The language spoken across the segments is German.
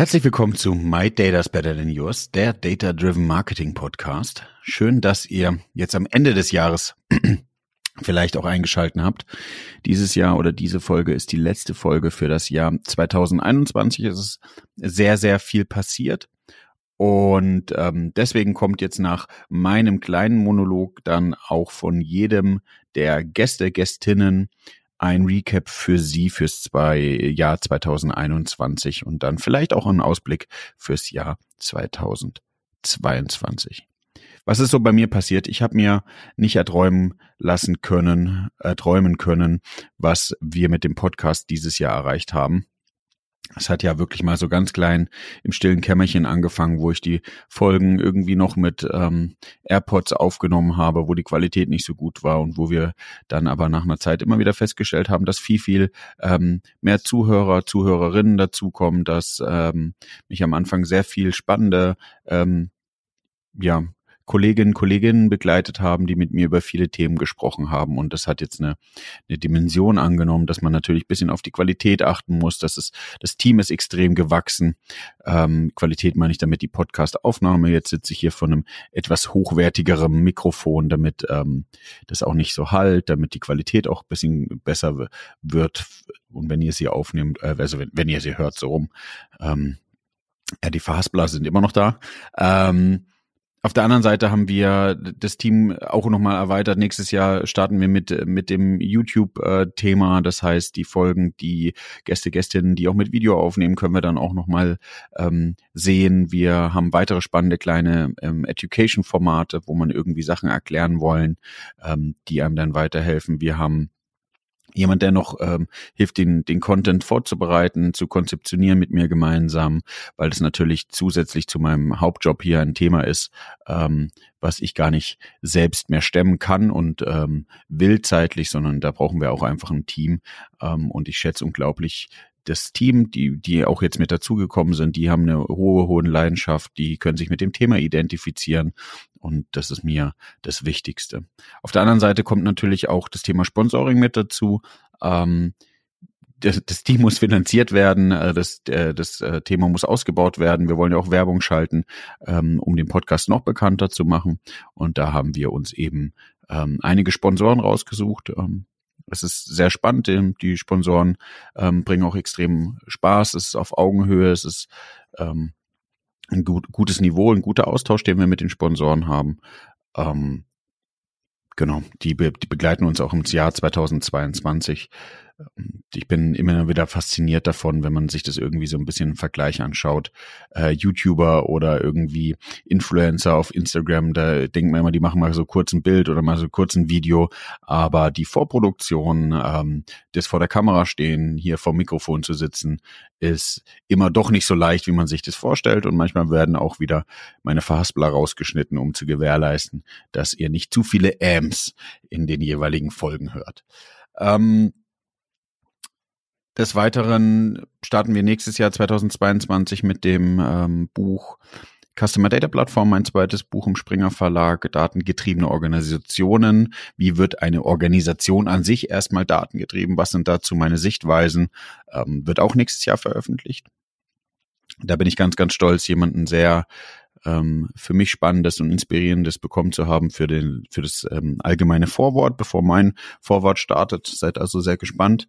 Herzlich willkommen zu My Data's Better Than Yours, der Data Driven Marketing Podcast. Schön, dass ihr jetzt am Ende des Jahres vielleicht auch eingeschalten habt. Dieses Jahr oder diese Folge ist die letzte Folge für das Jahr 2021. Es ist sehr, sehr viel passiert. Und ähm, deswegen kommt jetzt nach meinem kleinen Monolog dann auch von jedem der Gäste, Gästinnen ein Recap für Sie fürs zwei, Jahr 2021 und dann vielleicht auch ein Ausblick fürs Jahr 2022. Was ist so bei mir passiert? Ich habe mir nicht erträumen lassen können, erträumen können, was wir mit dem Podcast dieses Jahr erreicht haben. Es hat ja wirklich mal so ganz klein im stillen Kämmerchen angefangen, wo ich die Folgen irgendwie noch mit ähm, AirPods aufgenommen habe, wo die Qualität nicht so gut war und wo wir dann aber nach einer Zeit immer wieder festgestellt haben, dass viel, viel ähm, mehr Zuhörer, Zuhörerinnen dazukommen, dass ähm, mich am Anfang sehr viel spannende ähm, ja, Kolleginnen Kolleginnen begleitet haben, die mit mir über viele Themen gesprochen haben. Und das hat jetzt eine, eine Dimension angenommen, dass man natürlich bisschen auf die Qualität achten muss. Das ist, das Team ist extrem gewachsen. Ähm, Qualität meine ich damit die Podcast-Aufnahme. Jetzt sitze ich hier von einem etwas hochwertigeren Mikrofon, damit ähm, das auch nicht so halt, damit die Qualität auch bisschen besser wird. Und wenn ihr sie aufnehmt, äh, also wenn, wenn ihr sie hört, so rum, ähm, ja, die Verhaspler sind immer noch da. Ähm, auf der anderen Seite haben wir das Team auch nochmal erweitert. Nächstes Jahr starten wir mit, mit dem YouTube-Thema. Das heißt, die Folgen, die Gäste, Gästinnen, die auch mit Video aufnehmen, können wir dann auch nochmal ähm, sehen. Wir haben weitere spannende kleine ähm, Education-Formate, wo man irgendwie Sachen erklären wollen, ähm, die einem dann weiterhelfen. Wir haben jemand, der noch ähm, hilft, den, den Content vorzubereiten, zu konzeptionieren mit mir gemeinsam, weil das natürlich zusätzlich zu meinem Hauptjob hier ein Thema ist, ähm, was ich gar nicht selbst mehr stemmen kann und ähm, will zeitlich, sondern da brauchen wir auch einfach ein Team. Ähm, und ich schätze unglaublich das Team, die, die auch jetzt mit dazugekommen sind, die haben eine hohe, hohe Leidenschaft, die können sich mit dem Thema identifizieren und das ist mir das Wichtigste. Auf der anderen Seite kommt natürlich auch das Thema Sponsoring mit dazu. Ähm, das, das Team muss finanziert werden, äh, das, äh, das äh, Thema muss ausgebaut werden. Wir wollen ja auch Werbung schalten, ähm, um den Podcast noch bekannter zu machen. Und da haben wir uns eben ähm, einige Sponsoren rausgesucht. Ähm, es ist sehr spannend. Die Sponsoren bringen auch extrem Spaß. Es ist auf Augenhöhe. Es ist ein gut, gutes Niveau, ein guter Austausch, den wir mit den Sponsoren haben. Ähm, genau, die, be die begleiten uns auch im Jahr 2022 ich bin immer wieder fasziniert davon, wenn man sich das irgendwie so ein bisschen im Vergleich anschaut. Äh, YouTuber oder irgendwie Influencer auf Instagram, da denkt man immer, die machen mal so kurz ein Bild oder mal so kurz ein Video, aber die Vorproduktion, ähm, das vor der Kamera stehen, hier vor Mikrofon zu sitzen, ist immer doch nicht so leicht, wie man sich das vorstellt und manchmal werden auch wieder meine Verhaspler rausgeschnitten, um zu gewährleisten, dass ihr nicht zu viele Ams in den jeweiligen Folgen hört. Ähm, des Weiteren starten wir nächstes Jahr 2022 mit dem ähm, Buch Customer Data Plattform, mein zweites Buch im Springer Verlag, datengetriebene Organisationen. Wie wird eine Organisation an sich erstmal datengetrieben? Was sind dazu meine Sichtweisen? Ähm, wird auch nächstes Jahr veröffentlicht. Da bin ich ganz, ganz stolz, jemanden sehr ähm, für mich spannendes und inspirierendes bekommen zu haben für den für das ähm, allgemeine Vorwort, bevor mein Vorwort startet. Seid also sehr gespannt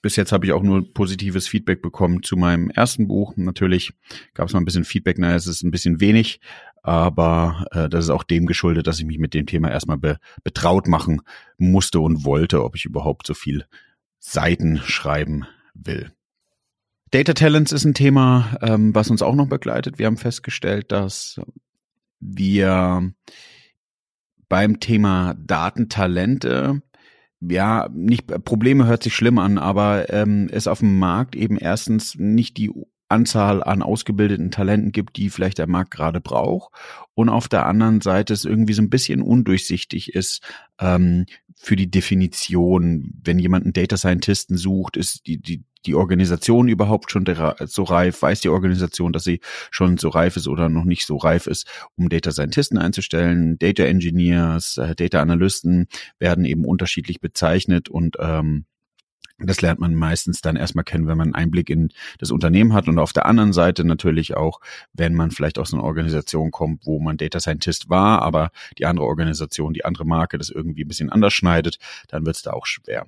bis jetzt habe ich auch nur positives Feedback bekommen zu meinem ersten Buch. Natürlich gab es mal ein bisschen Feedback, naja, es ist ein bisschen wenig, aber äh, das ist auch dem geschuldet, dass ich mich mit dem Thema erstmal be betraut machen musste und wollte, ob ich überhaupt so viel Seiten schreiben will. Data Talents ist ein Thema, ähm, was uns auch noch begleitet. Wir haben festgestellt, dass wir beim Thema Datentalente ja, nicht Probleme hört sich schlimm an, aber ähm, es auf dem Markt eben erstens nicht die Anzahl an ausgebildeten Talenten gibt, die vielleicht der Markt gerade braucht. Und auf der anderen Seite es irgendwie so ein bisschen undurchsichtig ist ähm, für die Definition. Wenn jemand einen Data Scientisten sucht, ist die, die, die Organisation überhaupt schon so reif? Weiß die Organisation, dass sie schon so reif ist oder noch nicht so reif ist, um Data Scientisten einzustellen? Data Engineers, äh, Data Analysten werden eben unterschiedlich bezeichnet und ähm, Das lernt man meistens dann erstmal kennen, wenn man einen Einblick in das Unternehmen hat und auf der anderen Seite natürlich auch, wenn man vielleicht aus einer Organisation kommt, wo man Data Scientist war, aber die andere Organisation, die andere Marke das irgendwie ein bisschen anders schneidet, dann wird es da auch schwer.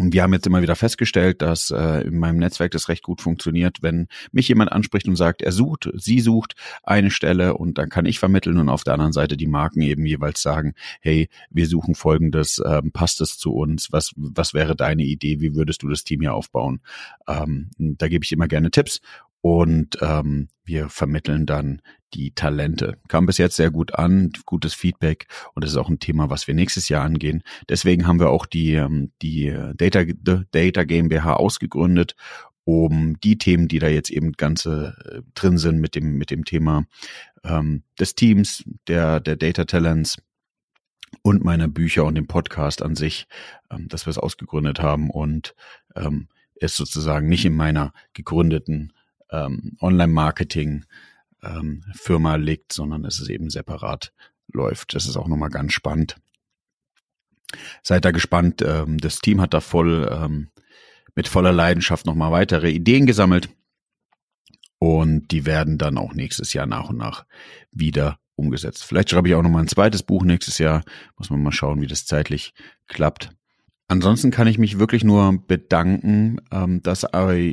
Und wir haben jetzt immer wieder festgestellt, dass äh, in meinem Netzwerk das recht gut funktioniert, wenn mich jemand anspricht und sagt, er sucht, sie sucht eine Stelle und dann kann ich vermitteln und auf der anderen Seite die Marken eben jeweils sagen, hey, wir suchen folgendes, ähm, passt es zu uns, was, was wäre deine Idee, wie würdest du das Team hier aufbauen? Ähm, da gebe ich immer gerne Tipps und ähm, wir vermitteln dann die Talente. Kam bis jetzt sehr gut an, gutes Feedback und das ist auch ein Thema, was wir nächstes Jahr angehen. Deswegen haben wir auch die, ähm, die Data, Data GmbH ausgegründet, um die Themen, die da jetzt eben ganze äh, drin sind mit dem, mit dem Thema ähm, des Teams, der, der Data Talents, und meine Bücher und den Podcast an sich, ähm, dass wir es ausgegründet haben und ähm, es sozusagen nicht in meiner gegründeten ähm, Online-Marketing ähm, liegt, sondern es ist eben separat läuft. Das ist auch nochmal ganz spannend. Seid da gespannt. Ähm, das Team hat da voll ähm, mit voller Leidenschaft nochmal weitere Ideen gesammelt. Und die werden dann auch nächstes Jahr nach und nach wieder umgesetzt. Vielleicht schreibe ich auch nochmal ein zweites Buch nächstes Jahr. Muss man mal schauen, wie das zeitlich klappt. Ansonsten kann ich mich wirklich nur bedanken, ähm, dass,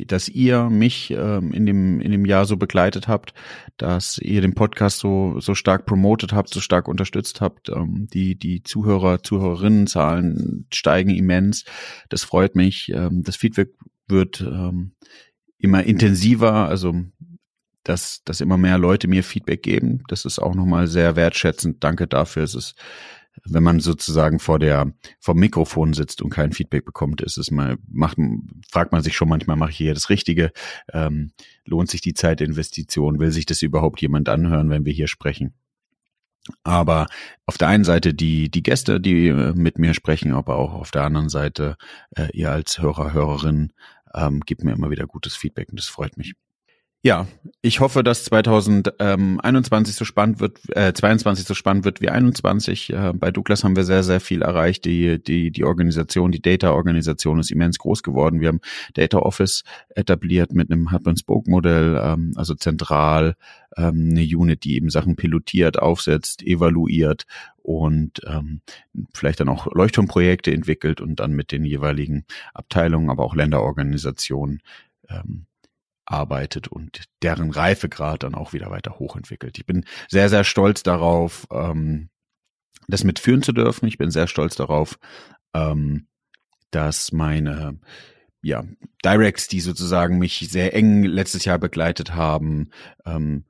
dass ihr mich ähm, in, dem, in dem Jahr so begleitet habt, dass ihr den Podcast so, so stark promotet habt, so stark unterstützt habt. Ähm, die, die Zuhörer, Zuhörerinnenzahlen steigen immens. Das freut mich. Das Feedback wird immer intensiver, also dass, dass immer mehr Leute mir Feedback geben. Das ist auch nochmal sehr wertschätzend. Danke dafür. Es ist wenn man sozusagen vor der vom Mikrofon sitzt und kein Feedback bekommt, ist es mal macht fragt man sich schon manchmal mache ich hier das Richtige? Ähm, lohnt sich die Zeitinvestition? Will sich das überhaupt jemand anhören wenn wir hier sprechen? Aber auf der einen Seite die die Gäste die äh, mit mir sprechen aber auch auf der anderen Seite äh, ihr als Hörer Hörerin ähm, gibt mir immer wieder gutes Feedback und das freut mich ja, ich hoffe, dass 2021 so spannend wird, äh, 22 so spannend wird wie 21. Äh, bei Douglas haben wir sehr, sehr viel erreicht. Die, die, die Organisation, die Data-Organisation ist immens groß geworden. Wir haben Data Office etabliert mit einem Hub-and-Spoke-Modell, ähm, also zentral ähm, eine Unit, die eben Sachen pilotiert, aufsetzt, evaluiert und ähm, vielleicht dann auch Leuchtturmprojekte entwickelt und dann mit den jeweiligen Abteilungen, aber auch Länderorganisationen ähm, arbeitet und deren Reifegrad dann auch wieder weiter hochentwickelt. Ich bin sehr, sehr stolz darauf, ähm, das mitführen zu dürfen. Ich bin sehr stolz darauf, ähm, dass meine ja, Directs, die sozusagen mich sehr eng letztes Jahr begleitet haben, ähm,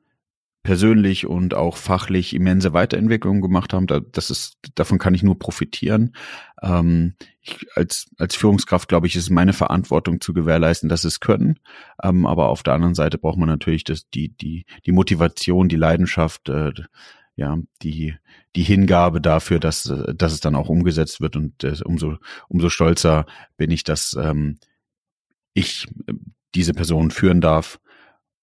persönlich und auch fachlich immense Weiterentwicklungen gemacht haben. das ist, davon kann ich nur profitieren. Ähm, ich, als, als Führungskraft, glaube ich, ist es meine Verantwortung zu gewährleisten, dass es können. Ähm, aber auf der anderen Seite braucht man natürlich das, die, die, die Motivation, die Leidenschaft, äh, ja, die, die Hingabe dafür, dass, dass es dann auch umgesetzt wird. Und äh, umso, umso stolzer bin ich, dass ähm, ich äh, diese Person führen darf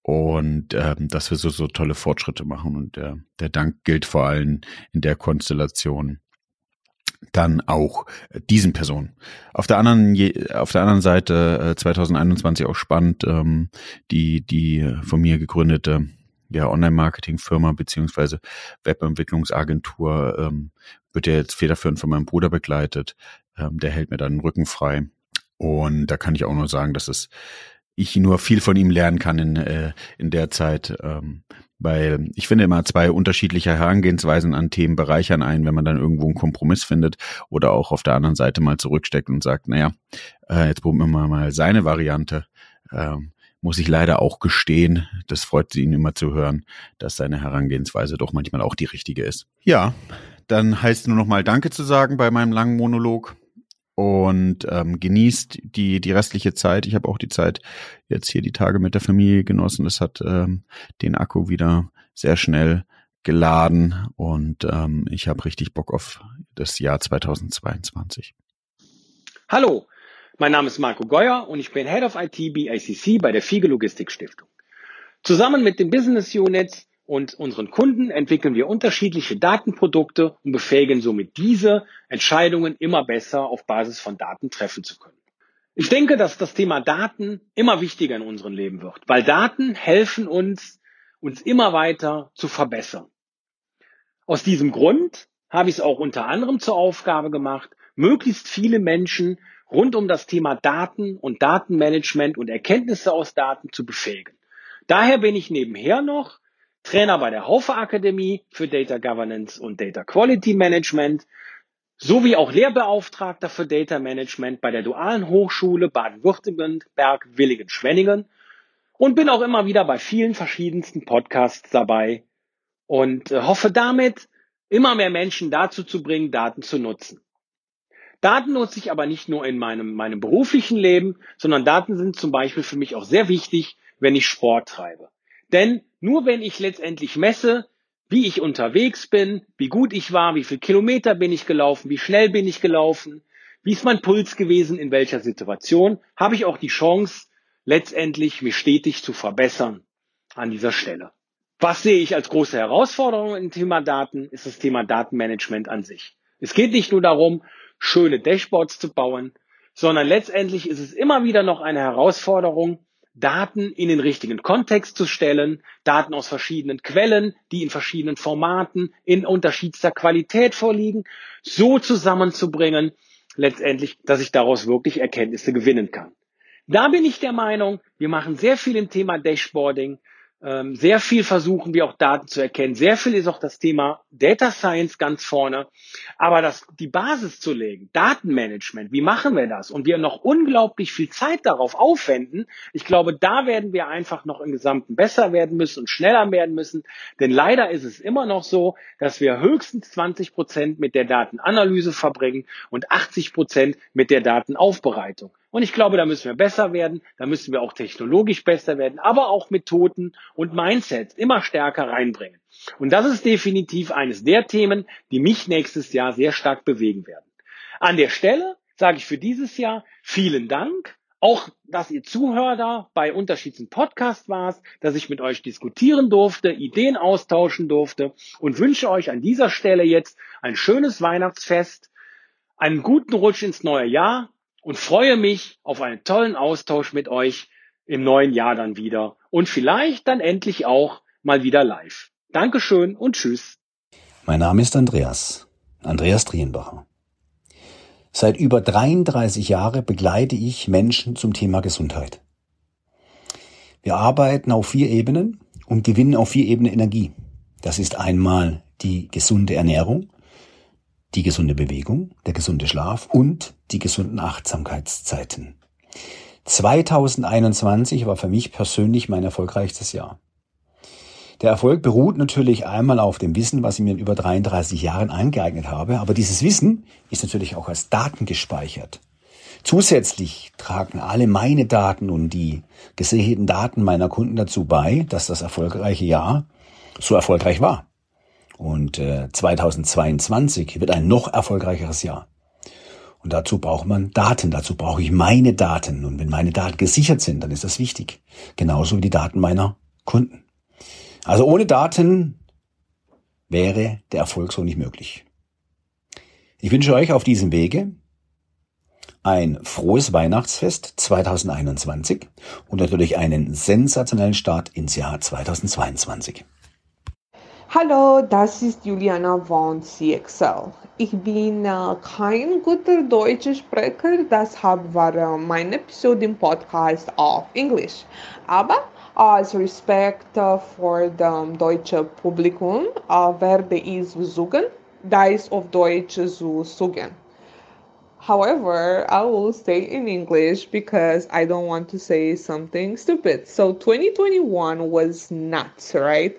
und ähm, dass wir so, so tolle Fortschritte machen. Und der, der Dank gilt vor allem in der Konstellation dann auch äh, diesen Personen. Auf der anderen, auf der anderen Seite äh, 2021 auch spannend, ähm, die, die von mir gegründete ja, Online-Marketing-Firma beziehungsweise Webentwicklungsagentur ähm, wird ja jetzt federführend von meinem Bruder begleitet. Ähm, der hält mir dann den Rücken frei. Und da kann ich auch nur sagen, dass es ich nur viel von ihm lernen kann in, äh, in der Zeit. Ähm, weil ich finde immer zwei unterschiedliche Herangehensweisen an Themen bereichern ein, wenn man dann irgendwo einen Kompromiss findet oder auch auf der anderen Seite mal zurücksteckt und sagt, naja, äh, jetzt probieren wir mal seine Variante. Ähm, muss ich leider auch gestehen, das freut ihn immer zu hören, dass seine Herangehensweise doch manchmal auch die richtige ist. Ja, dann heißt nur noch mal Danke zu sagen bei meinem langen Monolog und ähm, genießt die die restliche Zeit. Ich habe auch die Zeit jetzt hier die Tage mit der Familie genossen. Das hat ähm, den Akku wieder sehr schnell geladen und ähm, ich habe richtig Bock auf das Jahr 2022. Hallo, mein Name ist Marco Geuer und ich bin Head of IT BICC bei der Fiege Logistik Stiftung. Zusammen mit den Business Units und unseren Kunden entwickeln wir unterschiedliche Datenprodukte und befähigen somit diese, Entscheidungen immer besser auf Basis von Daten treffen zu können. Ich denke, dass das Thema Daten immer wichtiger in unserem Leben wird, weil Daten helfen uns, uns immer weiter zu verbessern. Aus diesem Grund habe ich es auch unter anderem zur Aufgabe gemacht, möglichst viele Menschen rund um das Thema Daten und Datenmanagement und Erkenntnisse aus Daten zu befähigen. Daher bin ich nebenher noch Trainer bei der Haufe Akademie für Data Governance und Data Quality Management sowie auch Lehrbeauftragter für Data Management bei der Dualen Hochschule Baden-Württemberg Willigen-Schwenningen und bin auch immer wieder bei vielen verschiedensten Podcasts dabei und äh, hoffe damit, immer mehr Menschen dazu zu bringen, Daten zu nutzen. Daten nutze ich aber nicht nur in meinem, meinem beruflichen Leben, sondern Daten sind zum Beispiel für mich auch sehr wichtig, wenn ich Sport treibe. Denn nur wenn ich letztendlich messe, wie ich unterwegs bin, wie gut ich war, wie viel Kilometer bin ich gelaufen, wie schnell bin ich gelaufen, wie ist mein Puls gewesen, in welcher Situation, habe ich auch die Chance, letztendlich mich stetig zu verbessern an dieser Stelle. Was sehe ich als große Herausforderung im Thema Daten, ist das Thema Datenmanagement an sich. Es geht nicht nur darum, schöne Dashboards zu bauen, sondern letztendlich ist es immer wieder noch eine Herausforderung, Daten in den richtigen Kontext zu stellen, Daten aus verschiedenen Quellen, die in verschiedenen Formaten in unterschiedlichster Qualität vorliegen, so zusammenzubringen, letztendlich, dass ich daraus wirklich Erkenntnisse gewinnen kann. Da bin ich der Meinung, wir machen sehr viel im Thema Dashboarding, ähm, sehr viel versuchen wir auch Daten zu erkennen. Sehr viel ist auch das Thema Data Science ganz vorne. Aber das, die Basis zu legen, Datenmanagement, wie machen wir das? Und wir noch unglaublich viel Zeit darauf aufwenden. Ich glaube, da werden wir einfach noch im Gesamten besser werden müssen und schneller werden müssen. Denn leider ist es immer noch so, dass wir höchstens 20 Prozent mit der Datenanalyse verbringen und 80 Prozent mit der Datenaufbereitung. Und ich glaube, da müssen wir besser werden, da müssen wir auch technologisch besser werden, aber auch Methoden und Mindsets immer stärker reinbringen. Und das ist definitiv eines der Themen, die mich nächstes Jahr sehr stark bewegen werden. An der Stelle sage ich für dieses Jahr vielen Dank. Auch, dass ihr Zuhörer bei unterschiedlichen Podcasts warst, dass ich mit euch diskutieren durfte, Ideen austauschen durfte und wünsche euch an dieser Stelle jetzt ein schönes Weihnachtsfest, einen guten Rutsch ins neue Jahr und freue mich auf einen tollen Austausch mit euch im neuen Jahr dann wieder und vielleicht dann endlich auch mal wieder live. Dankeschön und tschüss. Mein Name ist Andreas, Andreas Drienbacher. Seit über 33 Jahren begleite ich Menschen zum Thema Gesundheit. Wir arbeiten auf vier Ebenen und gewinnen auf vier Ebenen Energie. Das ist einmal die gesunde Ernährung, die gesunde Bewegung, der gesunde Schlaf und die gesunden Achtsamkeitszeiten. 2021 war für mich persönlich mein erfolgreichstes Jahr. Der Erfolg beruht natürlich einmal auf dem Wissen, was ich mir in über 33 Jahren angeeignet habe, aber dieses Wissen ist natürlich auch als Daten gespeichert. Zusätzlich tragen alle meine Daten und die gesäten Daten meiner Kunden dazu bei, dass das erfolgreiche Jahr so erfolgreich war. Und äh, 2022 wird ein noch erfolgreicheres Jahr. Und dazu braucht man Daten, dazu brauche ich meine Daten. Und wenn meine Daten gesichert sind, dann ist das wichtig. Genauso wie die Daten meiner Kunden. Also ohne Daten wäre der Erfolg so nicht möglich. Ich wünsche euch auf diesem Wege ein frohes Weihnachtsfest 2021 und natürlich einen sensationellen Start ins Jahr 2022. Hallo, das ist Juliana von CXL. Ich bin äh, kein guter deutscher Sprecher, deshalb war äh, meine Episode im Podcast auf Englisch. Aber als Respekt äh, für das deutsche Publikum äh, werde ich versuchen, das auf Deutsch zu sagen. However, I will say in English because I don't want to say something stupid. So 2021 was nuts, right?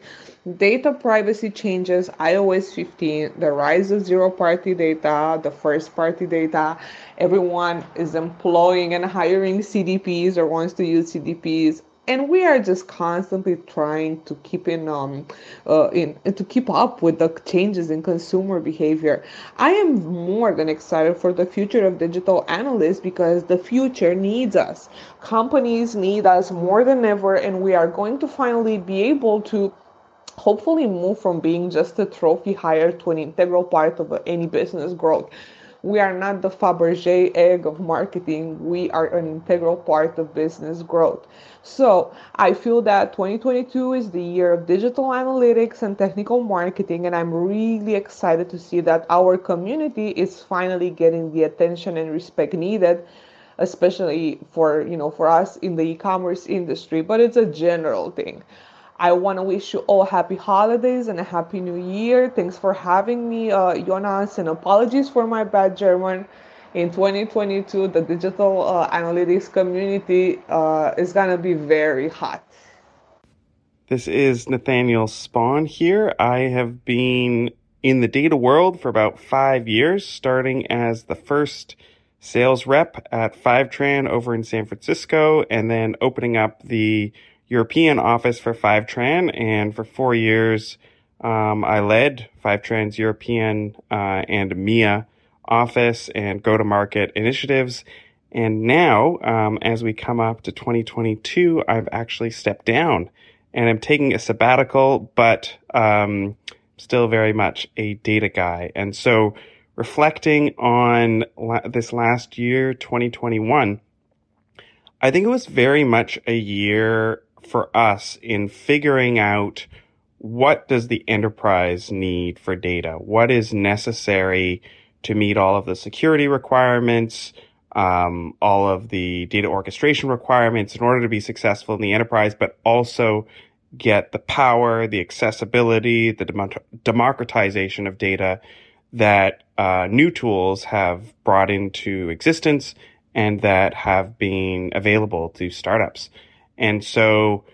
Data privacy changes, iOS 15, the rise of zero party data, the first party data. Everyone is employing and hiring CDPs or wants to use CDPs and we are just constantly trying to keep in um uh, in to keep up with the changes in consumer behavior. I am more than excited for the future of digital analysts because the future needs us. Companies need us more than ever and we are going to finally be able to hopefully move from being just a trophy hire to an integral part of any business growth we are not the Fabergé egg of marketing. We are an integral part of business growth. So I feel that 2022 is the year of digital analytics and technical marketing, and I'm really excited to see that our community is finally getting the attention and respect needed especially for you know for us in the e-commerce industry but it's a general thing I want to wish you all happy holidays and a happy new year. Thanks for having me, uh, Jonas, and apologies for my bad German. In 2022, the digital uh, analytics community uh, is going to be very hot. This is Nathaniel Spawn here. I have been in the data world for about five years, starting as the first sales rep at Fivetran over in San Francisco, and then opening up the European office for Fivetran, and for four years, um, I led Fivetran's European uh, and MIA office and go-to-market initiatives. And now, um, as we come up to 2022, I've actually stepped down and I'm taking a sabbatical, but um, still very much a data guy. And so, reflecting on la- this last year, 2021, I think it was very much a year for us in figuring out what does the enterprise need for data? What is necessary to meet all of the security requirements, um, all of the data orchestration requirements in order to be successful in the enterprise, but also get the power, the accessibility, the dem- democratization of data that uh, new tools have brought into existence and that have been available to startups. And so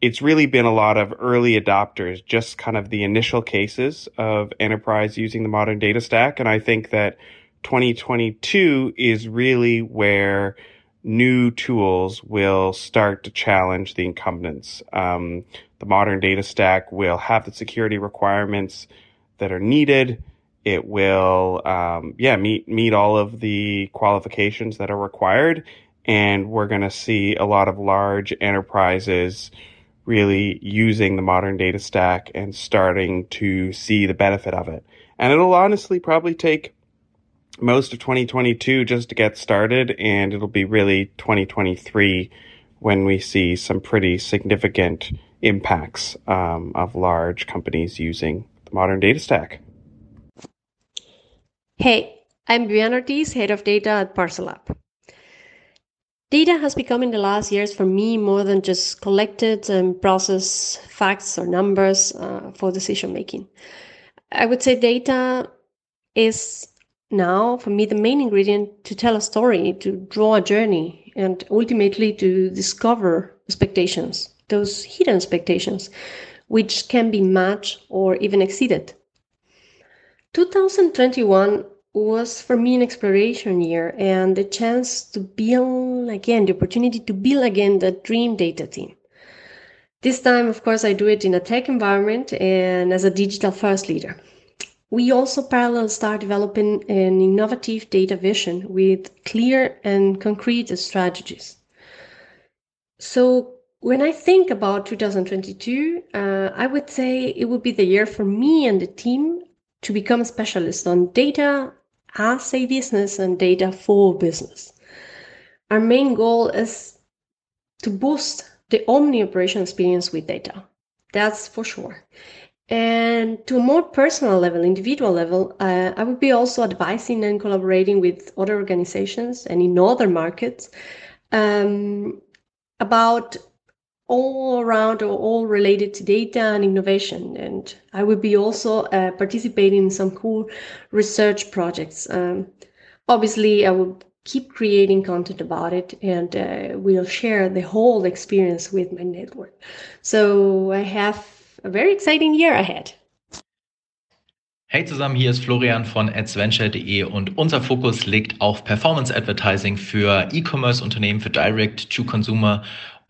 it's really been a lot of early adopters, just kind of the initial cases of enterprise using the modern data stack. And I think that 2022 is really where new tools will start to challenge the incumbents. Um, the modern data stack will have the security requirements that are needed. It will, um, yeah, meet meet all of the qualifications that are required, and we're going to see a lot of large enterprises really using the modern data stack and starting to see the benefit of it. And it'll honestly probably take most of 2022 just to get started, and it'll be really 2023 when we see some pretty significant impacts um, of large companies using the modern data stack. Hey, I'm Brianna Ortiz, head of data at Parcel Data has become in the last years for me more than just collected and processed facts or numbers uh, for decision making. I would say data is now for me the main ingredient to tell a story, to draw a journey, and ultimately to discover expectations, those hidden expectations, which can be matched or even exceeded. 2021 was for me an exploration year and the chance to build again, the opportunity to build again the dream data team. This time, of course, I do it in a tech environment and as a digital first leader. We also parallel start developing an innovative data vision with clear and concrete strategies. So when I think about 2022, uh, I would say it would be the year for me and the team to become a specialist on data as a business and data for business. Our main goal is to boost the omni operation experience with data. That's for sure. And to a more personal level, individual level, uh, I would be also advising and collaborating with other organizations and in other markets um, about all around or all related to data and innovation. And I will be also uh, participating in some cool research projects. Um, obviously, I will keep creating content about it and uh, we'll share the whole experience with my network. So I have a very exciting year ahead. Hey zusammen, hier ist Florian von adsventure.de und unser Fokus liegt auf Performance Advertising für E-Commerce-Unternehmen, für Direct-to-Consumer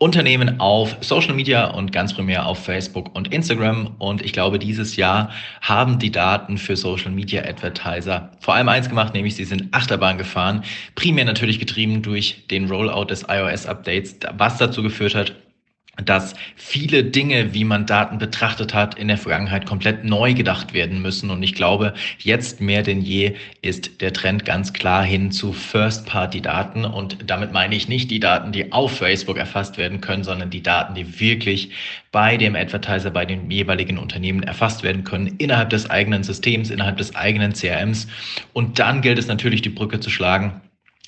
Unternehmen auf Social Media und ganz primär auf Facebook und Instagram. Und ich glaube, dieses Jahr haben die Daten für Social Media Advertiser vor allem eins gemacht, nämlich sie sind Achterbahn gefahren. Primär natürlich getrieben durch den Rollout des iOS Updates, was dazu geführt hat, dass viele Dinge, wie man Daten betrachtet hat, in der Vergangenheit komplett neu gedacht werden müssen. Und ich glaube, jetzt mehr denn je ist der Trend ganz klar hin zu First-Party-Daten. Und damit meine ich nicht die Daten, die auf Facebook erfasst werden können, sondern die Daten, die wirklich bei dem Advertiser, bei den jeweiligen Unternehmen erfasst werden können, innerhalb des eigenen Systems, innerhalb des eigenen CRMs. Und dann gilt es natürlich, die Brücke zu schlagen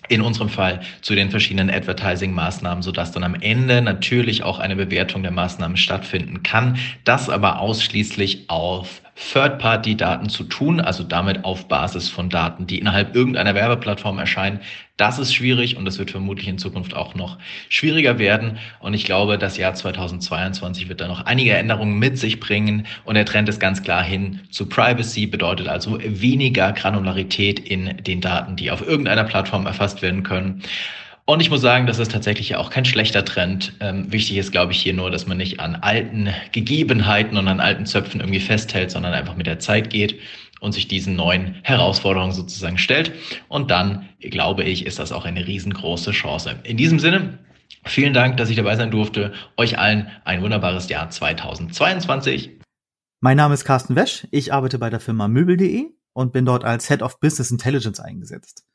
in unserem Fall zu den verschiedenen Advertising-Maßnahmen, sodass dann am Ende natürlich auch eine Bewertung der Maßnahmen stattfinden kann. Das aber ausschließlich auf Third-Party-Daten zu tun, also damit auf Basis von Daten, die innerhalb irgendeiner Werbeplattform erscheinen. Das ist schwierig und das wird vermutlich in Zukunft auch noch schwieriger werden. Und ich glaube, das Jahr 2022 wird da noch einige Änderungen mit sich bringen. Und der Trend ist ganz klar hin zu Privacy, bedeutet also weniger Granularität in den Daten, die auf irgendeiner Plattform erfasst werden können. Und ich muss sagen, das ist tatsächlich ja auch kein schlechter Trend. Ähm, wichtig ist, glaube ich, hier nur, dass man nicht an alten Gegebenheiten und an alten Zöpfen irgendwie festhält, sondern einfach mit der Zeit geht und sich diesen neuen Herausforderungen sozusagen stellt. Und dann, glaube ich, ist das auch eine riesengroße Chance. In diesem Sinne, vielen Dank, dass ich dabei sein durfte. Euch allen ein wunderbares Jahr 2022. Mein Name ist Carsten Wesch. Ich arbeite bei der Firma Möbel.de und bin dort als Head of Business Intelligence eingesetzt.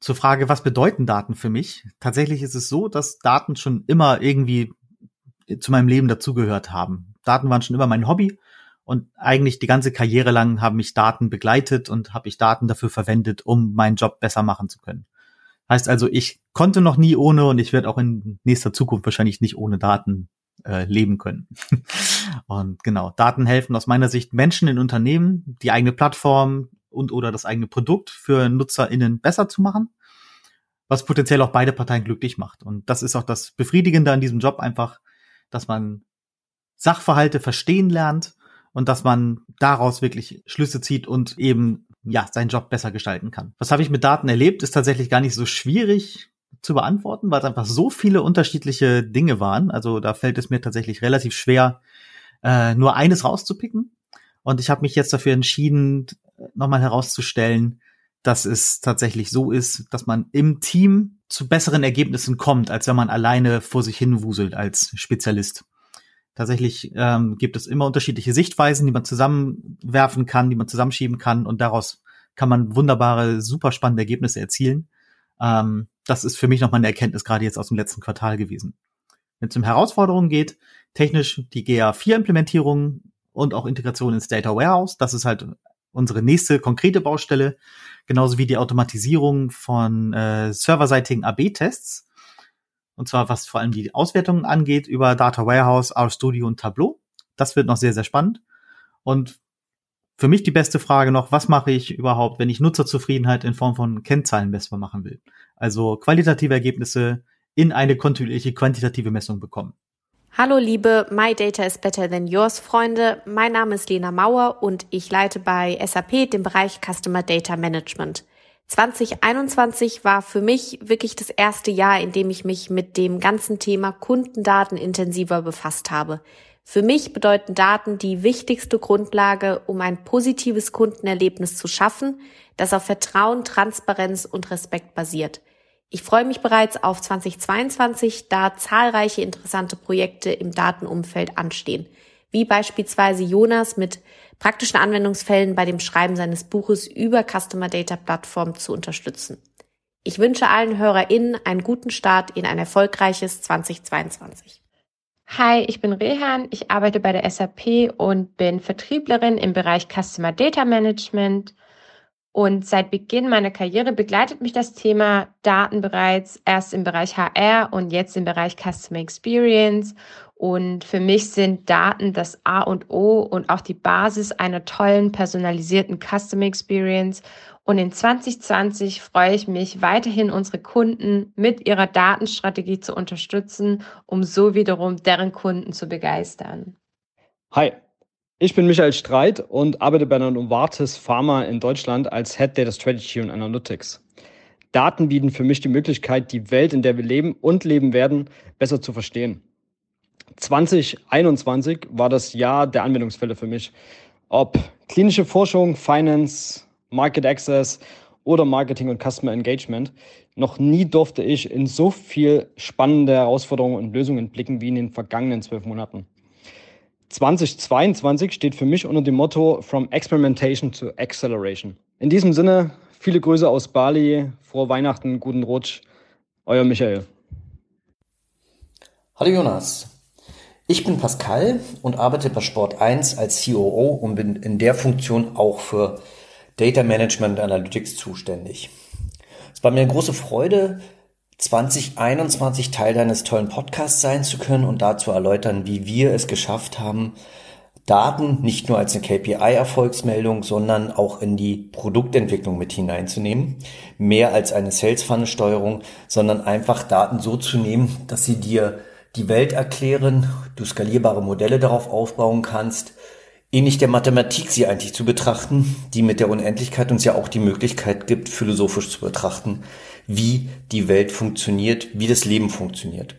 Zur Frage, was bedeuten Daten für mich? Tatsächlich ist es so, dass Daten schon immer irgendwie zu meinem Leben dazugehört haben. Daten waren schon immer mein Hobby und eigentlich die ganze Karriere lang haben mich Daten begleitet und habe ich Daten dafür verwendet, um meinen Job besser machen zu können. Heißt also, ich konnte noch nie ohne und ich werde auch in nächster Zukunft wahrscheinlich nicht ohne Daten äh, leben können. und genau, Daten helfen aus meiner Sicht Menschen in Unternehmen, die eigene Plattform, und oder das eigene Produkt für NutzerInnen besser zu machen, was potenziell auch beide Parteien glücklich macht. Und das ist auch das Befriedigende an diesem Job einfach, dass man Sachverhalte verstehen lernt und dass man daraus wirklich Schlüsse zieht und eben ja seinen Job besser gestalten kann. Was habe ich mit Daten erlebt, ist tatsächlich gar nicht so schwierig zu beantworten, weil es einfach so viele unterschiedliche Dinge waren. Also da fällt es mir tatsächlich relativ schwer, äh, nur eines rauszupicken. Und ich habe mich jetzt dafür entschieden, nochmal herauszustellen, dass es tatsächlich so ist, dass man im Team zu besseren Ergebnissen kommt, als wenn man alleine vor sich hin wuselt als Spezialist. Tatsächlich ähm, gibt es immer unterschiedliche Sichtweisen, die man zusammenwerfen kann, die man zusammenschieben kann und daraus kann man wunderbare, super spannende Ergebnisse erzielen. Ähm, das ist für mich nochmal eine Erkenntnis gerade jetzt aus dem letzten Quartal gewesen. Wenn es um Herausforderungen geht, technisch die GA4-Implementierung und auch Integration ins Data Warehouse, das ist halt unsere nächste konkrete Baustelle, genauso wie die Automatisierung von äh, serverseitigen AB-Tests. Und zwar was vor allem die Auswertungen angeht über Data Warehouse, RStudio und Tableau. Das wird noch sehr, sehr spannend. Und für mich die beste Frage noch, was mache ich überhaupt, wenn ich Nutzerzufriedenheit in Form von Kennzahlen messbar machen will? Also qualitative Ergebnisse in eine kontinuierliche quantitative Messung bekommen. Hallo liebe My Data is Better Than Yours Freunde, mein Name ist Lena Mauer und ich leite bei SAP den Bereich Customer Data Management. 2021 war für mich wirklich das erste Jahr, in dem ich mich mit dem ganzen Thema Kundendaten intensiver befasst habe. Für mich bedeuten Daten die wichtigste Grundlage, um ein positives Kundenerlebnis zu schaffen, das auf Vertrauen, Transparenz und Respekt basiert. Ich freue mich bereits auf 2022, da zahlreiche interessante Projekte im Datenumfeld anstehen, wie beispielsweise Jonas mit praktischen Anwendungsfällen bei dem Schreiben seines Buches über Customer Data Plattform zu unterstützen. Ich wünsche allen HörerInnen einen guten Start in ein erfolgreiches 2022. Hi, ich bin Rehan, ich arbeite bei der SAP und bin Vertrieblerin im Bereich Customer Data Management und seit Beginn meiner Karriere begleitet mich das Thema Daten bereits erst im Bereich HR und jetzt im Bereich Customer Experience. Und für mich sind Daten das A und O und auch die Basis einer tollen personalisierten Customer Experience. Und in 2020 freue ich mich weiterhin, unsere Kunden mit ihrer Datenstrategie zu unterstützen, um so wiederum deren Kunden zu begeistern. Hi, ich bin Michael Streit und arbeite bei der Novartis Pharma in Deutschland als Head Data Strategy und Analytics. Daten bieten für mich die Möglichkeit, die Welt, in der wir leben und leben werden, besser zu verstehen. 2021 war das Jahr der Anwendungsfälle für mich. Ob klinische Forschung, Finance, Market Access oder Marketing und Customer Engagement. Noch nie durfte ich in so viel spannende Herausforderungen und Lösungen blicken wie in den vergangenen zwölf Monaten. 2022 steht für mich unter dem Motto From Experimentation to Acceleration. In diesem Sinne, viele Grüße aus Bali, frohe Weihnachten, guten Rutsch, euer Michael. Hallo Jonas, ich bin Pascal und arbeite bei Sport 1 als COO und bin in der Funktion auch für Data Management Analytics zuständig. Es war mir eine große Freude, 2021 Teil deines tollen Podcasts sein zu können und dazu erläutern, wie wir es geschafft haben, Daten nicht nur als eine KPI-Erfolgsmeldung, sondern auch in die Produktentwicklung mit hineinzunehmen. Mehr als eine Sales-Funnel-Steuerung, sondern einfach Daten so zu nehmen, dass sie dir die Welt erklären, du skalierbare Modelle darauf aufbauen kannst, ähnlich der Mathematik sie eigentlich zu betrachten, die mit der Unendlichkeit uns ja auch die Möglichkeit gibt, philosophisch zu betrachten, wie die Welt funktioniert, wie das Leben funktioniert.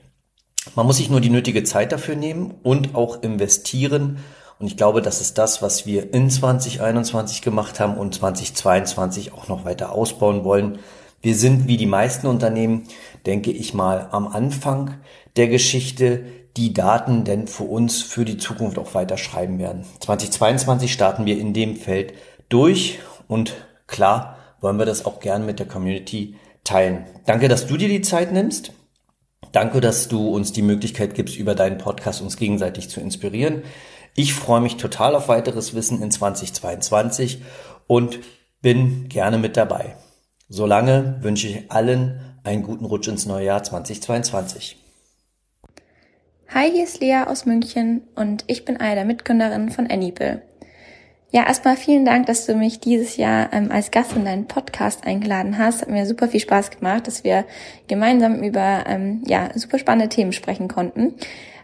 Man muss sich nur die nötige Zeit dafür nehmen und auch investieren. Und ich glaube, das ist das, was wir in 2021 gemacht haben und 2022 auch noch weiter ausbauen wollen. Wir sind wie die meisten Unternehmen, denke ich mal, am Anfang der Geschichte, die Daten denn für uns für die Zukunft auch weiter schreiben werden. 2022 starten wir in dem Feld durch und klar wollen wir das auch gern mit der Community teilen. Danke, dass du dir die Zeit nimmst. Danke, dass du uns die Möglichkeit gibst, über deinen Podcast uns gegenseitig zu inspirieren. Ich freue mich total auf weiteres Wissen in 2022 und bin gerne mit dabei. Solange wünsche ich allen einen guten Rutsch ins neue Jahr 2022. Hi, hier ist Lea aus München und ich bin eine der Mitgründerin von Anybill. Ja, erstmal vielen Dank, dass du mich dieses Jahr ähm, als Gast in deinen Podcast eingeladen hast. Hat mir super viel Spaß gemacht, dass wir gemeinsam über ähm, ja super spannende Themen sprechen konnten.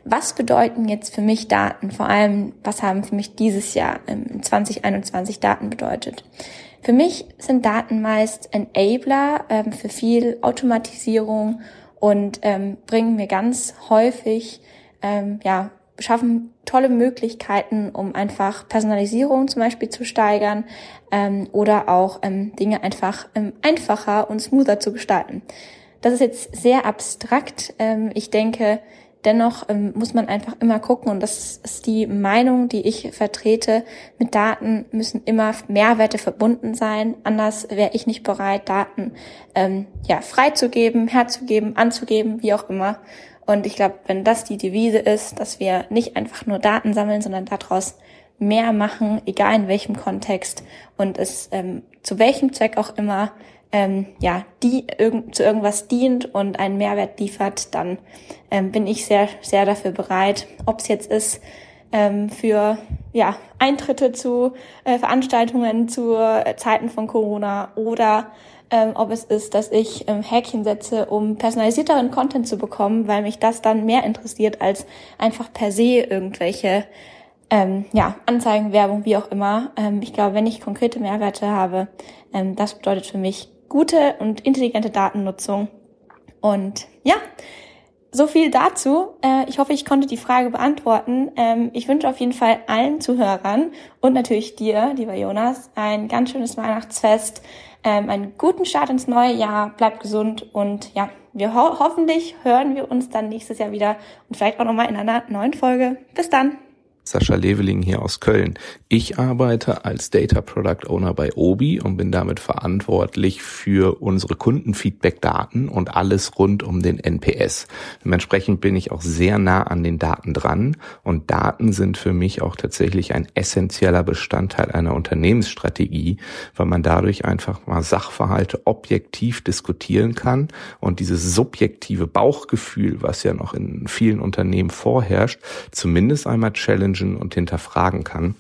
Was bedeuten jetzt für mich Daten? Vor allem, was haben für mich dieses Jahr ähm, 2021 Daten bedeutet? Für mich sind Daten meist Enabler ähm, für viel Automatisierung und ähm, bringen mir ganz häufig ähm, ja, schaffen tolle Möglichkeiten, um einfach Personalisierung zum Beispiel zu steigern ähm, oder auch ähm, Dinge einfach ähm, einfacher und smoother zu gestalten. Das ist jetzt sehr abstrakt. Ähm, ich denke, dennoch ähm, muss man einfach immer gucken und das ist die Meinung, die ich vertrete. Mit Daten müssen immer Mehrwerte verbunden sein. Anders wäre ich nicht bereit, Daten ähm, ja freizugeben, herzugeben, anzugeben, wie auch immer. Und ich glaube, wenn das die Devise ist, dass wir nicht einfach nur Daten sammeln, sondern daraus mehr machen, egal in welchem Kontext und es ähm, zu welchem Zweck auch immer ähm, ja die irg zu irgendwas dient und einen Mehrwert liefert, dann ähm, bin ich sehr sehr dafür bereit. Ob es jetzt ist ähm, für ja Eintritte zu äh, Veranstaltungen zu äh, Zeiten von Corona oder ähm, ob es ist, dass ich ähm, Häkchen setze, um personalisierteren Content zu bekommen, weil mich das dann mehr interessiert als einfach per se irgendwelche ähm, ja, Anzeigen, Werbung, wie auch immer. Ähm, ich glaube, wenn ich konkrete Mehrwerte habe, ähm, das bedeutet für mich gute und intelligente Datennutzung. Und ja, so viel dazu. Äh, ich hoffe, ich konnte die Frage beantworten. Ähm, ich wünsche auf jeden Fall allen Zuhörern und natürlich dir, lieber Jonas, ein ganz schönes Weihnachtsfest ähm, einen guten Start ins neue Jahr, bleibt gesund und ja, wir ho hoffentlich hören wir uns dann nächstes Jahr wieder und vielleicht auch nochmal in einer neuen Folge. Bis dann! Sascha Leveling hier aus Köln. Ich arbeite als Data Product Owner bei Obi und bin damit verantwortlich für unsere Kundenfeedback-Daten und alles rund um den NPS. Dementsprechend bin ich auch sehr nah an den Daten dran und Daten sind für mich auch tatsächlich ein essentieller Bestandteil einer Unternehmensstrategie, weil man dadurch einfach mal Sachverhalte objektiv diskutieren kann und dieses subjektive Bauchgefühl, was ja noch in vielen Unternehmen vorherrscht, zumindest einmal challenge challengen und hinterfragen kann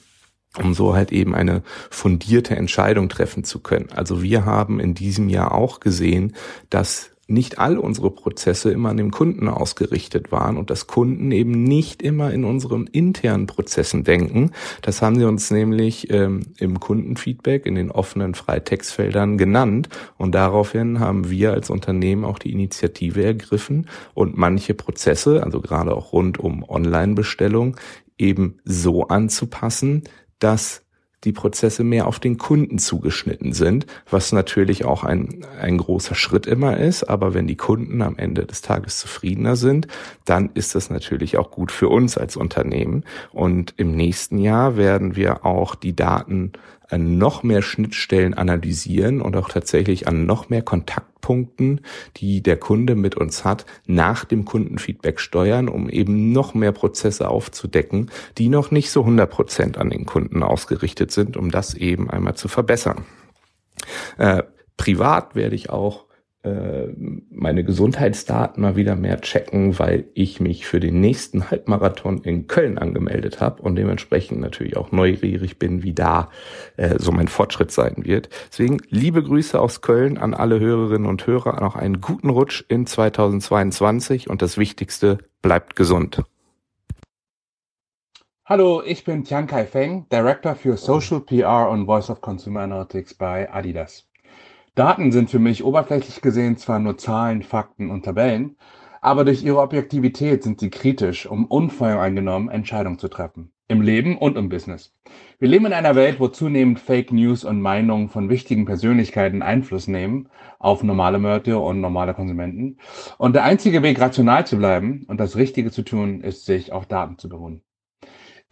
um so halt eben eine fundierte Entscheidung treffen zu können. Also wir haben in diesem Jahr auch gesehen, dass nicht all unsere Prozesse immer an den Kunden ausgerichtet waren und dass Kunden eben nicht immer in unseren internen Prozessen denken. Das haben sie uns nämlich ähm, im Kundenfeedback in den offenen Freitextfeldern genannt und daraufhin haben wir als Unternehmen auch die Initiative ergriffen und manche Prozesse, also gerade auch rund um Online-Bestellung, eben so anzupassen, dass die Prozesse mehr auf den Kunden zugeschnitten sind, was natürlich auch ein, ein großer Schritt immer ist. Aber wenn die Kunden am Ende des Tages zufriedener sind, dann ist das natürlich auch gut für uns als Unternehmen. Und im nächsten Jahr werden wir auch die Daten an noch mehr Schnittstellen analysieren und auch tatsächlich an noch mehr Kontaktpunkten, die der Kunde mit uns hat, nach dem Kundenfeedback steuern, um eben noch mehr Prozesse aufzudecken, die noch nicht so 100 Prozent an den Kunden ausgerichtet sind, um das eben einmal zu verbessern. Äh, privat werde ich auch äh, meine Gesundheitsdaten mal wieder mehr checken, weil ich mich für den nächsten Halbmarathon in Köln angemeldet habe und dementsprechend natürlich auch neugierig bin, wie da äh, so mein Fortschritt sein wird. Deswegen liebe Grüße aus Köln an alle Hörerinnen und Hörer, noch einen guten Rutsch in 2022 und das Wichtigste, bleibt gesund. Hallo, ich bin Tian Kai Feng, Director für Social PR und Voice of Consumer Analytics bei Adidas. Daten sind für mich oberflächlich gesehen zwar nur Zahlen, Fakten und Tabellen, aber durch ihre Objektivität sind sie kritisch, um unvoreingenommen Entscheidungen zu treffen. Im Leben und im Business. Wir leben in einer Welt, wo zunehmend Fake News und Meinungen von wichtigen Persönlichkeiten Einfluss nehmen auf normale Mörder und normale Konsumenten. Und der einzige Weg, rational zu bleiben und das Richtige zu tun, ist, sich auf Daten zu beruhen.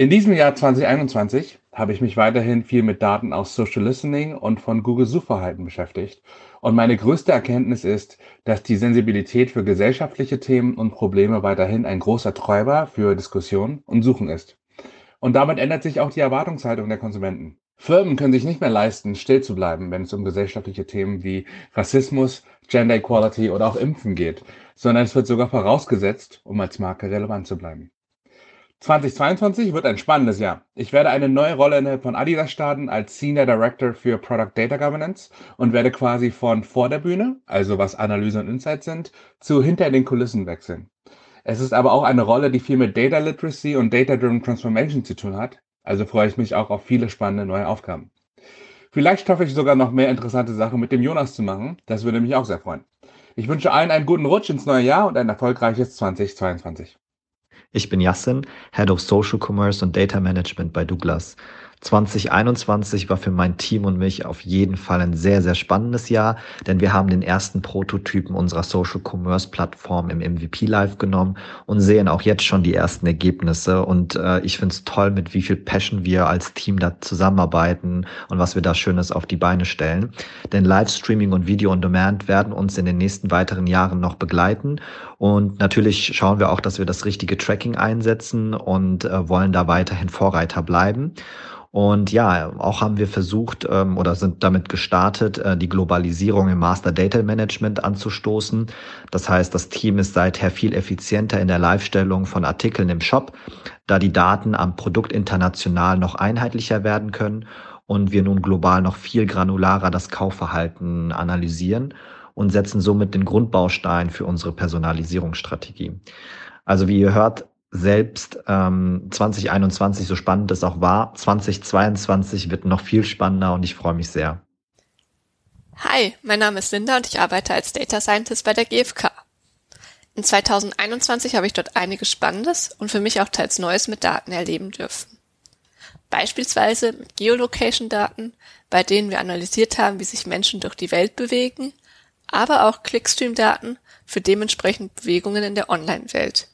In diesem Jahr 2021 habe ich mich weiterhin viel mit Daten aus Social Listening und von Google Suchverhalten beschäftigt. Und meine größte Erkenntnis ist, dass die Sensibilität für gesellschaftliche Themen und Probleme weiterhin ein großer Treiber für Diskussionen und Suchen ist. Und damit ändert sich auch die Erwartungshaltung der Konsumenten. Firmen können sich nicht mehr leisten, still zu bleiben, wenn es um gesellschaftliche Themen wie Rassismus, Gender Equality oder auch Impfen geht, sondern es wird sogar vorausgesetzt, um als Marke relevant zu bleiben. 2022 wird ein spannendes Jahr. Ich werde eine neue Rolle innerhalb von Adidas starten als Senior Director für Product Data Governance und werde quasi von vor der Bühne, also was Analyse und Insights sind, zu hinter den Kulissen wechseln. Es ist aber auch eine Rolle, die viel mit Data Literacy und Data Driven Transformation zu tun hat. Also freue ich mich auch auf viele spannende neue Aufgaben. Vielleicht schaffe ich sogar noch mehr interessante Sachen mit dem Jonas zu machen. Das würde mich auch sehr freuen. Ich wünsche allen einen guten Rutsch ins neue Jahr und ein erfolgreiches 2022. Ich bin Yassin, Head of Social Commerce und Data Management bei Douglas. 2021 war für mein Team und mich auf jeden Fall ein sehr, sehr spannendes Jahr, denn wir haben den ersten Prototypen unserer Social Commerce Plattform im MVP Live genommen und sehen auch jetzt schon die ersten Ergebnisse. Und äh, ich finde es toll, mit wie viel Passion wir als Team da zusammenarbeiten und was wir da Schönes auf die Beine stellen. Denn Livestreaming und Video on Demand werden uns in den nächsten weiteren Jahren noch begleiten. Und natürlich schauen wir auch, dass wir das richtige Tracking einsetzen und äh, wollen da weiterhin Vorreiter bleiben. Und ja, auch haben wir versucht ähm, oder sind damit gestartet, äh, die Globalisierung im Master Data Management anzustoßen. Das heißt, das Team ist seither viel effizienter in der Live-Stellung von Artikeln im Shop, da die Daten am Produkt international noch einheitlicher werden können und wir nun global noch viel granularer das Kaufverhalten analysieren und setzen somit den Grundbaustein für unsere Personalisierungsstrategie. Also wie ihr hört, selbst ähm, 2021, so spannend es auch war, 2022 wird noch viel spannender und ich freue mich sehr. Hi, mein Name ist Linda und ich arbeite als Data Scientist bei der GfK. In 2021 habe ich dort einiges Spannendes und für mich auch teils Neues mit Daten erleben dürfen. Beispielsweise mit Geolocation-Daten, bei denen wir analysiert haben, wie sich Menschen durch die Welt bewegen, aber auch Clickstream-Daten für dementsprechend Bewegungen in der Online-Welt.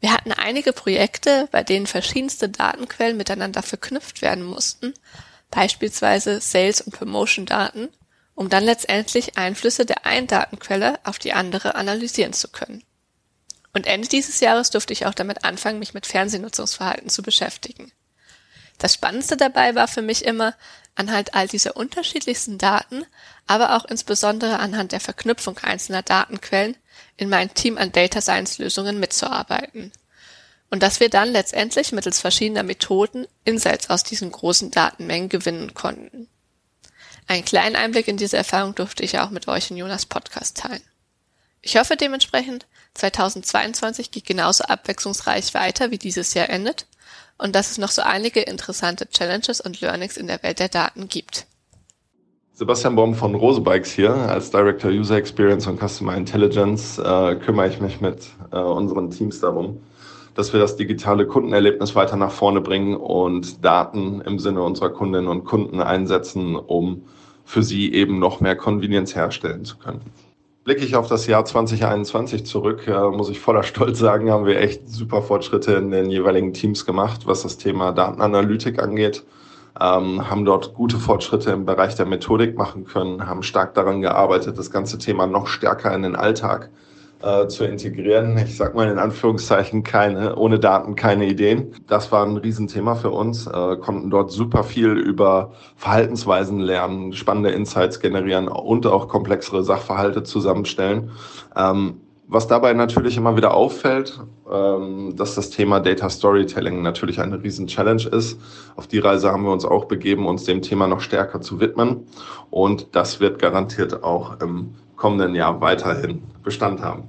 Wir hatten einige Projekte, bei denen verschiedenste Datenquellen miteinander verknüpft werden mussten, beispielsweise Sales- und Promotion-Daten, um dann letztendlich Einflüsse der einen Datenquelle auf die andere analysieren zu können. Und Ende dieses Jahres durfte ich auch damit anfangen, mich mit Fernsehnutzungsverhalten zu beschäftigen. Das Spannendste dabei war für mich immer, anhand all dieser unterschiedlichsten Daten, aber auch insbesondere anhand der Verknüpfung einzelner Datenquellen in mein Team an Data Science Lösungen mitzuarbeiten. Und dass wir dann letztendlich mittels verschiedener Methoden Insights aus diesen großen Datenmengen gewinnen konnten. Einen kleinen Einblick in diese Erfahrung durfte ich auch mit euch in Jonas Podcast teilen. Ich hoffe dementsprechend, 2022 geht genauso abwechslungsreich weiter, wie dieses Jahr endet und dass es noch so einige interessante Challenges und Learnings in der Welt der Daten gibt. Sebastian Baum von Rose Bikes hier. Als Director User Experience und Customer Intelligence äh, kümmere ich mich mit äh, unseren Teams darum, dass wir das digitale Kundenerlebnis weiter nach vorne bringen und Daten im Sinne unserer Kundinnen und Kunden einsetzen, um für sie eben noch mehr Convenience herstellen zu können. Blicke ich auf das Jahr 2021 zurück, muss ich voller Stolz sagen, haben wir echt super Fortschritte in den jeweiligen Teams gemacht, was das Thema Datenanalytik angeht. Ähm, haben dort gute Fortschritte im Bereich der Methodik machen können, haben stark daran gearbeitet, das ganze Thema noch stärker in den Alltag äh, zu integrieren. Ich sag mal in Anführungszeichen keine, ohne Daten keine Ideen. Das war ein Riesenthema für uns, äh, konnten dort super viel über Verhaltensweisen lernen, spannende Insights generieren und auch komplexere Sachverhalte zusammenstellen. Ähm, was dabei natürlich immer wieder auffällt, ähm, dass das Thema Data Storytelling natürlich eine riesen Challenge ist. Auf die Reise haben wir uns auch begeben, uns dem Thema noch stärker zu widmen. Und das wird garantiert auch im kommenden Jahr weiterhin Bestand haben.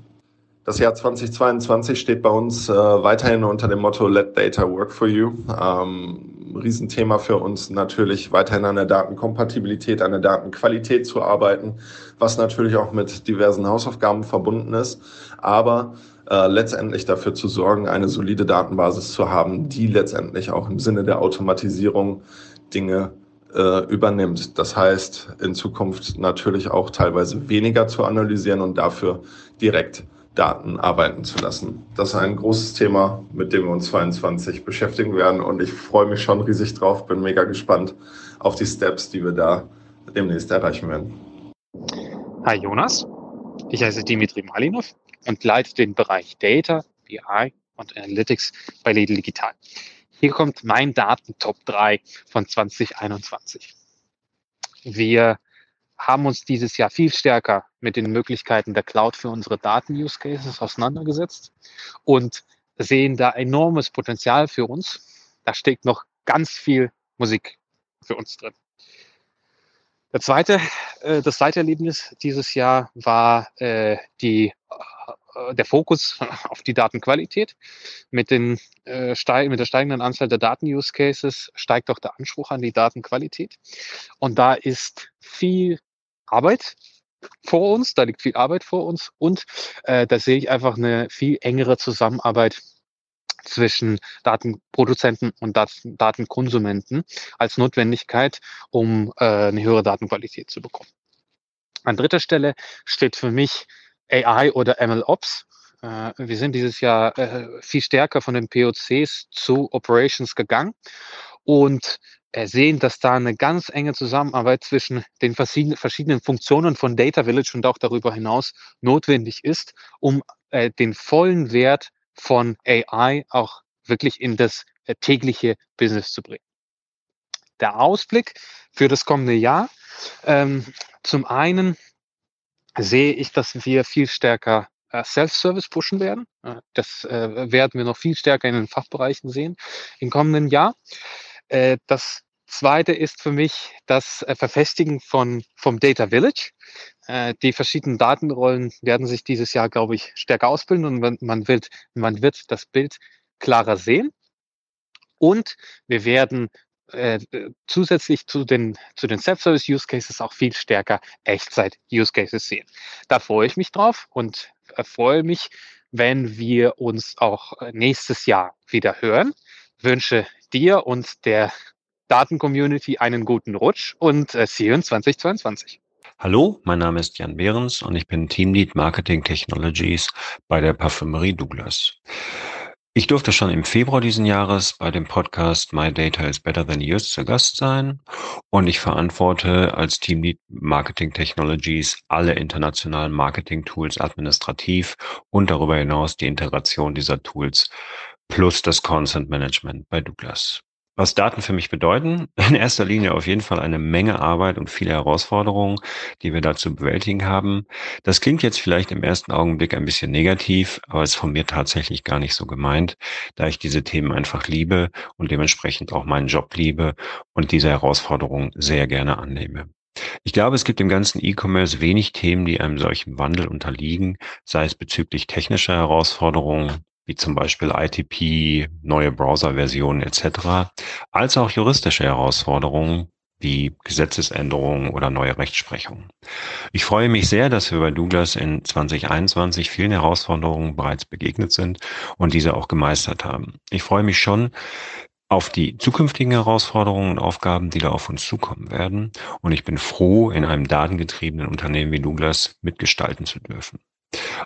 Das Jahr 2022 steht bei uns äh, weiterhin unter dem Motto Let Data Work for You. Ähm, Riesenthema für uns natürlich weiterhin an der Datenkompatibilität, an der Datenqualität zu arbeiten, was natürlich auch mit diversen Hausaufgaben verbunden ist, aber äh, letztendlich dafür zu sorgen, eine solide Datenbasis zu haben, die letztendlich auch im Sinne der Automatisierung Dinge äh, übernimmt. Das heißt, in Zukunft natürlich auch teilweise weniger zu analysieren und dafür direkt Daten arbeiten zu lassen. Das ist ein großes Thema, mit dem wir uns 22 beschäftigen werden und ich freue mich schon riesig drauf, bin mega gespannt auf die Steps, die wir da demnächst erreichen werden. Hi Jonas, ich heiße Dimitri Malinov und leite den Bereich Data, BI und Analytics bei Lidl Digital. Hier kommt mein Datentop 3 von 2021. Wir haben uns dieses Jahr viel stärker mit den Möglichkeiten der Cloud für unsere Daten-Use-Cases auseinandergesetzt und sehen da enormes Potenzial für uns. Da steckt noch ganz viel Musik für uns drin. Der zweite, äh, das zweite Erlebnis dieses Jahr war äh, die der Fokus auf die Datenqualität. Mit, den, äh, mit der steigenden Anzahl der Daten-Use-Cases steigt auch der Anspruch an die Datenqualität. Und da ist viel Arbeit vor uns, da liegt viel Arbeit vor uns und äh, da sehe ich einfach eine viel engere Zusammenarbeit zwischen Datenproduzenten und Daten Datenkonsumenten als Notwendigkeit, um äh, eine höhere Datenqualität zu bekommen. An dritter Stelle steht für mich AI oder MLOps. Äh, wir sind dieses Jahr äh, viel stärker von den POCs zu Operations gegangen und sehen, dass da eine ganz enge Zusammenarbeit zwischen den verschiedenen Funktionen von Data Village und auch darüber hinaus notwendig ist, um äh, den vollen Wert von AI auch wirklich in das äh, tägliche Business zu bringen. Der Ausblick für das kommende Jahr. Ähm, zum einen sehe ich, dass wir viel stärker äh, Self-Service pushen werden. Äh, das äh, werden wir noch viel stärker in den Fachbereichen sehen im kommenden Jahr. Das zweite ist für mich das Verfestigen von, vom Data Village. Die verschiedenen Datenrollen werden sich dieses Jahr, glaube ich, stärker ausbilden und man, wird, man wird das Bild klarer sehen. Und wir werden äh, zusätzlich zu den, zu den Self-Service-Use Cases auch viel stärker Echtzeit-Use Cases sehen. Da freue ich mich drauf und freue mich, wenn wir uns auch nächstes Jahr wieder hören. Wünsche dir und der Datencommunity einen guten Rutsch und äh, see you in 2022. Hallo, mein Name ist Jan Behrens und ich bin Teamlead Marketing Technologies bei der Parfümerie Douglas. Ich durfte schon im Februar diesen Jahres bei dem Podcast My Data is Better Than Yours zu Gast sein und ich verantworte als Teamlead Marketing Technologies alle internationalen Marketing Tools administrativ und darüber hinaus die Integration dieser Tools plus das Consent Management bei Douglas. Was Daten für mich bedeuten? In erster Linie auf jeden Fall eine Menge Arbeit und viele Herausforderungen, die wir da zu bewältigen haben. Das klingt jetzt vielleicht im ersten Augenblick ein bisschen negativ, aber ist von mir tatsächlich gar nicht so gemeint, da ich diese Themen einfach liebe und dementsprechend auch meinen Job liebe und diese Herausforderungen sehr gerne annehme. Ich glaube, es gibt im ganzen E-Commerce wenig Themen, die einem solchen Wandel unterliegen, sei es bezüglich technischer Herausforderungen, wie zum Beispiel ITP, neue Browserversionen etc., als auch juristische Herausforderungen, wie Gesetzesänderungen oder neue Rechtsprechungen. Ich freue mich sehr, dass wir bei Douglas in 2021 vielen Herausforderungen bereits begegnet sind und diese auch gemeistert haben. Ich freue mich schon, auf die zukünftigen Herausforderungen und Aufgaben, die da auf uns zukommen werden. Und ich bin froh, in einem datengetriebenen Unternehmen wie Douglas mitgestalten zu dürfen.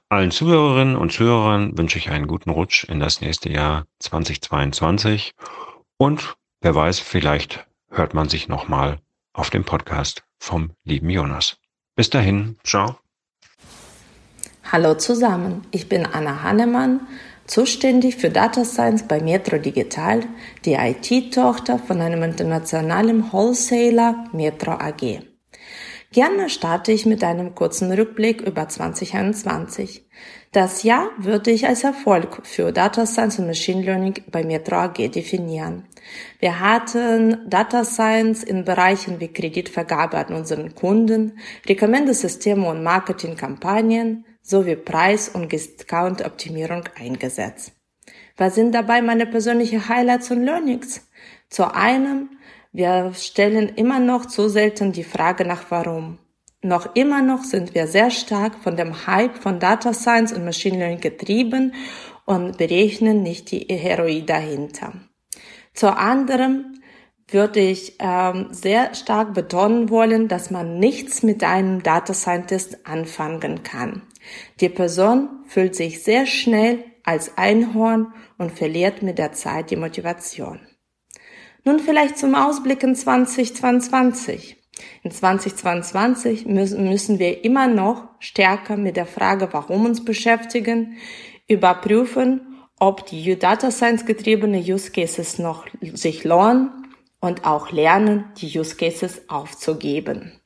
Allen Zuhörerinnen und Zuhörern wünsche ich einen guten Rutsch in das nächste Jahr 2022. Und wer weiß, vielleicht hört man sich nochmal auf dem Podcast vom lieben Jonas. Bis dahin, ciao. Hallo zusammen, ich bin Anna Hannemann zuständig für Data Science bei Metro Digital, die IT-Tochter von einem internationalen Wholesaler Metro AG. Gerne starte ich mit einem kurzen Rückblick über 2021. Das Jahr würde ich als Erfolg für Data Science und Machine Learning bei Metro AG definieren. Wir hatten Data Science in Bereichen wie Kreditvergabe an unseren Kunden, Recommender-Systeme und Marketingkampagnen, sowie Preis- und Discount-Optimierung eingesetzt. Was sind dabei meine persönlichen Highlights und Learnings? Zu einem, wir stellen immer noch zu selten die Frage nach warum. Noch immer noch sind wir sehr stark von dem Hype von Data Science und Machine Learning getrieben und berechnen nicht die Heroie dahinter. Zu anderem würde ich ähm, sehr stark betonen wollen, dass man nichts mit einem Data Scientist anfangen kann. Die Person fühlt sich sehr schnell als Einhorn und verliert mit der Zeit die Motivation. Nun vielleicht zum Ausblick in 2022. In 2022 müssen wir immer noch stärker mit der Frage, warum uns beschäftigen, überprüfen, ob die Data Science getriebene Use Cases noch sich lohnen und auch lernen, die Use Cases aufzugeben.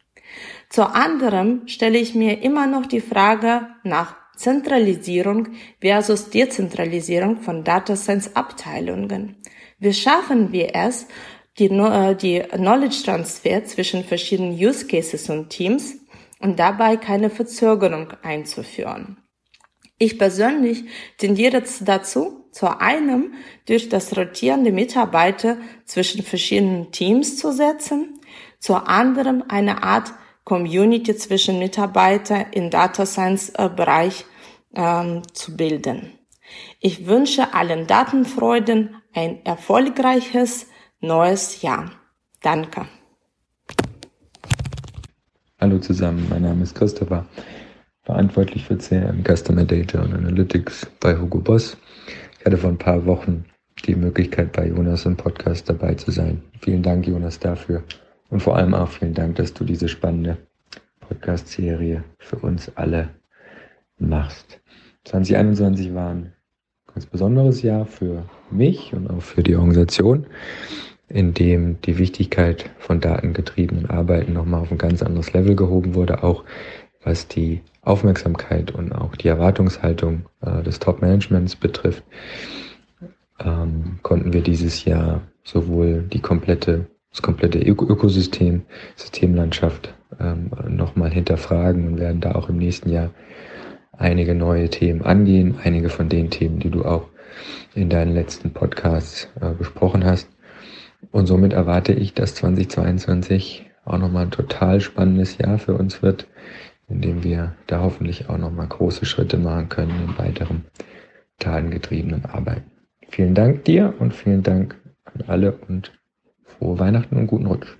Zu anderem stelle ich mir immer noch die Frage nach Zentralisierung versus Dezentralisierung von Data Science Abteilungen. Wie schaffen wir es, die, äh, die Knowledge Transfer zwischen verschiedenen Use Cases und Teams und dabei keine Verzögerung einzuführen? Ich persönlich tendiere dazu, zu einem durch das rotierende Mitarbeiter zwischen verschiedenen Teams zu setzen, zu anderem eine Art Community zwischen Mitarbeitern im Data Science äh, Bereich ähm, zu bilden. Ich wünsche allen Datenfreuden ein erfolgreiches neues Jahr. Danke. Hallo zusammen, mein Name ist Christopher, verantwortlich für CRM Customer Data und Analytics bei Hugo Boss. Ich hatte vor ein paar Wochen die Möglichkeit, bei Jonas im Podcast dabei zu sein. Vielen Dank, Jonas, dafür. Und vor allem auch vielen Dank, dass du diese spannende Podcast-Serie für uns alle machst. 2021 war ein ganz besonderes Jahr für mich und auch für die Organisation, in dem die Wichtigkeit von datengetriebenen Arbeiten nochmal auf ein ganz anderes Level gehoben wurde, auch was die Aufmerksamkeit und auch die Erwartungshaltung äh, des Top-Managements betrifft, ähm, konnten wir dieses Jahr sowohl die komplette das komplette Ökosystem, Systemlandschaft ähm, nochmal hinterfragen und werden da auch im nächsten Jahr einige neue Themen angehen, einige von den Themen, die du auch in deinen letzten Podcasts äh, besprochen hast. Und somit erwarte ich, dass 2022 auch nochmal ein total spannendes Jahr für uns wird, in dem wir da hoffentlich auch nochmal große Schritte machen können in weiteren tatengetriebenen Arbeiten. Vielen Dank dir und vielen Dank an alle und frohe Weihnachten und guten Rutsch.